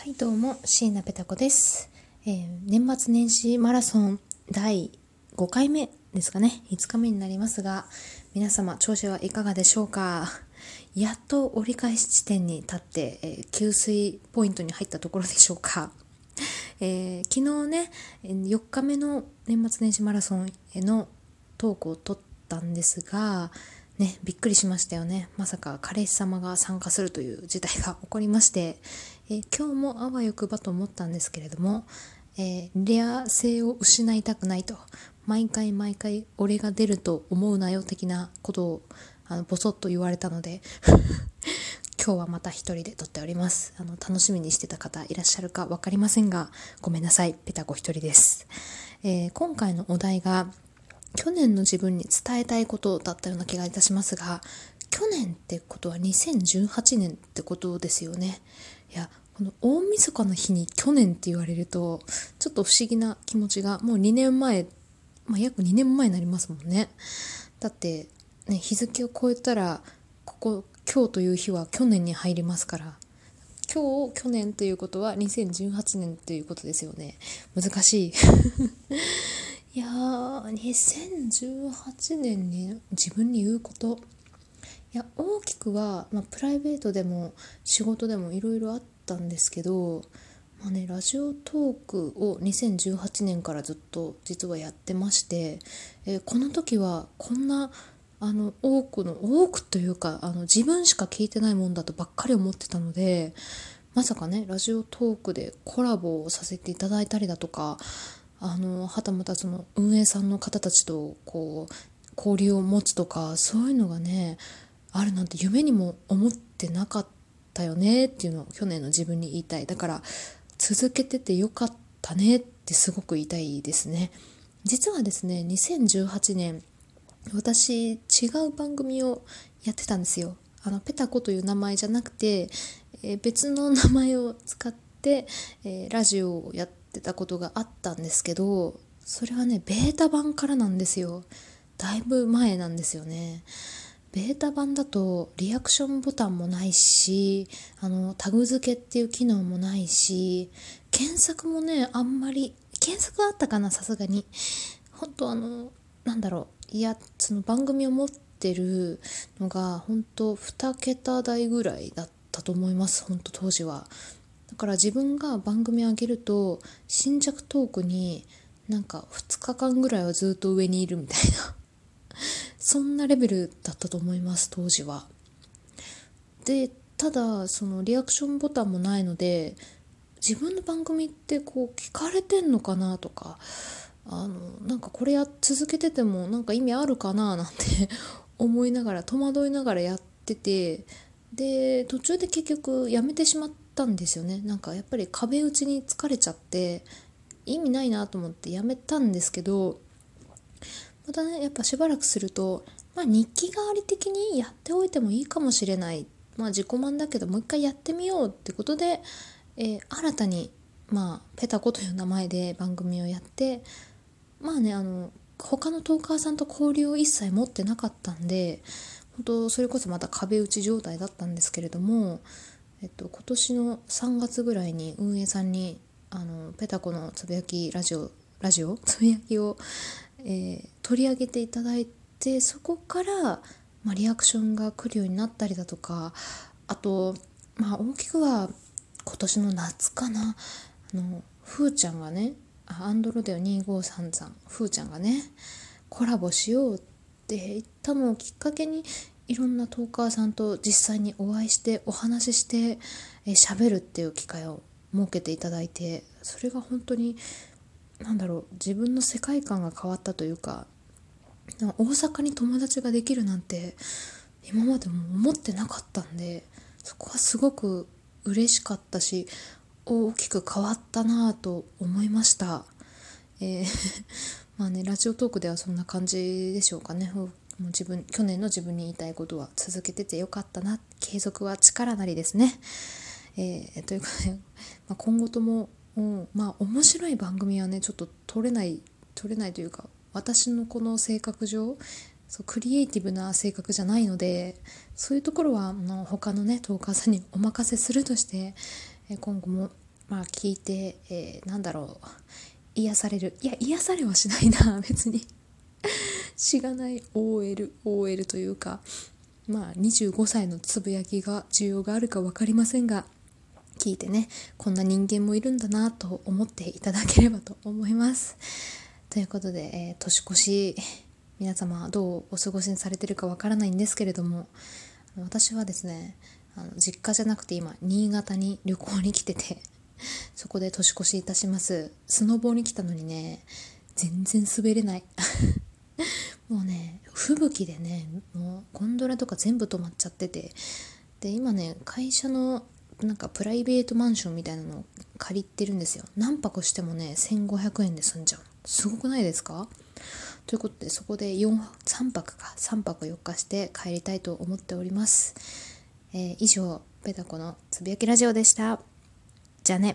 はいどうも椎名ペタ子です、えー年末年始マラソン第5回目ですかね。5日目になりますが皆様調子はいかがでしょうか。やっと折り返し地点に立って、えー給水ポイントに入ったところでしょうか。えー昨日ね4日目の年末年始マラソンへのトークを取ったんですがねびっくりしましたよね。まさか彼氏様が参加するという事態が起こりまして、え今日もあわよくばと思ったんですけれども、えーレア性を失いたくないと。毎回毎回俺が出ると思うなよ的なことをあのボソッと言われたので 今日はまた一人で撮っております。あの楽しみにしてた方いらっしゃるか分かりませんがごめんなさい。ペタコ一人です、えー今回のお題が去年の自分に伝えたいことだったような気がいたしますが去年ってことは2018年ってことですよね。いやこの大晦日の日に去年って言われるとちょっと不思議な気持ちがもう2年前まあ、約2年前になりますもんね。だってね日付を超えたらここ今日という日は去年に入りますから今日を去年ということは2018年ということですよね。難しい。いやー2018年に自分に言うこと。いや大きくは、まあ、プライベートでも仕事でもいろいろあったんですけど、まあね、ラジオトークを2018年からずっと実はやってまして、えーこの時はこんなあの多くの多くというかあの自分しか聞いてないもんだとばっかり思ってたのでまさかねラジオトークでコラボをさせていただいたりだとかあのはたまたその運営さんの方たちとこう交流を持つとかそういうのがねあるなんて夢にも思ってなかったよねっていうのを去年の自分に言いたい。だから続けててよかったねってすごく言いたいですね。実はですね2018年私違う番組をやってたんですよ。あのペタコという名前じゃなくて、えー別の名前を使って、えーラジオをやってたことがあったんですけどそれはねベータ版からなんですよ。だいぶ前なんですよね。ベータ版だとリアクションボタンもないしあのタグ付けっていう機能もないし検索もねあんまり検索はあったかなさすがに。本当あのなんだろういやその番組を持ってるのが本当2桁台ぐらいだったと思います本当当時は。から自分が番組上げると新着トークになんか2日間ぐらいはずっと上にいるみたいな。そんなレベルだったと思います当時は。でただそのリアクションボタンもないので自分の番組ってこう聞かれてんのかなとかあのなんかこれや続けててもなんか意味あるかななんて 思いながら戸惑いながらやっててで途中で結局やめてしまったたんですよね。なんかやっぱり壁打ちに疲れちゃって意味ないなと思ってやめたんですけどまたねやっぱしばらくすると、まあ、日記代わり的にやっておいてもいいかもしれない。まあ自己満だけどもう一回やってみようってことで、えー新たにまあペタコという名前で番組をやってまあねあの他のトーカーさんと交流を一切持ってなかったんで本当それこそまた壁打ち状態だったんですけれども、えっと、今年の3月ぐらいに運営さんにあのペタコのつぶやきラジオラジオ？つぶやきを、えー取り上げていただいてそこから、まあ、リアクションが来るようになったりだとかあとまあ大きくは今年の夏かな。あのふーちゃんがねアンドロデオ253さんふーちゃんがねコラボしようって言ったのをきっかけにいろんなトーカーさんと実際にお会いしてお話ししてえー喋るっていう機会を設けていただいてそれが本当になんだろう自分の世界観が変わったというか大阪に友達ができるなんて今までも思ってなかったんでそこはすごく嬉しかったし大きく変わったなぁと思いました。えー まあねラジオトークではそんな感じでしょうかね。もう自分去年の自分に言いたいことは続けててよかったな。継続は力なりですね。えーというかね、まあ、今後とも、うんまあ面白い番組はねちょっと撮れない撮れないというか私のこの性格上そうクリエイティブな性格じゃないのでそういうところはあの他のねトーカーさんにお任せするとしてえ今後もまあ聞いて、えー、なんだろう。癒される。いや癒されはしないな別に。しがない OL OL というかまあ25歳のつぶやきが需要があるか分かりませんが聞いてねこんな人間もいるんだなと思っていただければと思います。ということで、えー、年越し皆様どうお過ごしにされてるかわからないんですけれども私はですねあの実家じゃなくて今新潟に旅行に来ててそこで年越しいたします。スノボーに来たのにね全然滑れない。もうね吹雪でねもうゴンドラとか全部止まっちゃってて。で今ね会社のなんかプライベートマンションみたいなのを借りてるんですよ。何泊してもね1500円で済んじゃう。すごくないですか？ということでそこで4 3泊か。3泊4日して帰りたいと思っております、えー、以上ペタコのつぶやきラジオでした。じゃあね。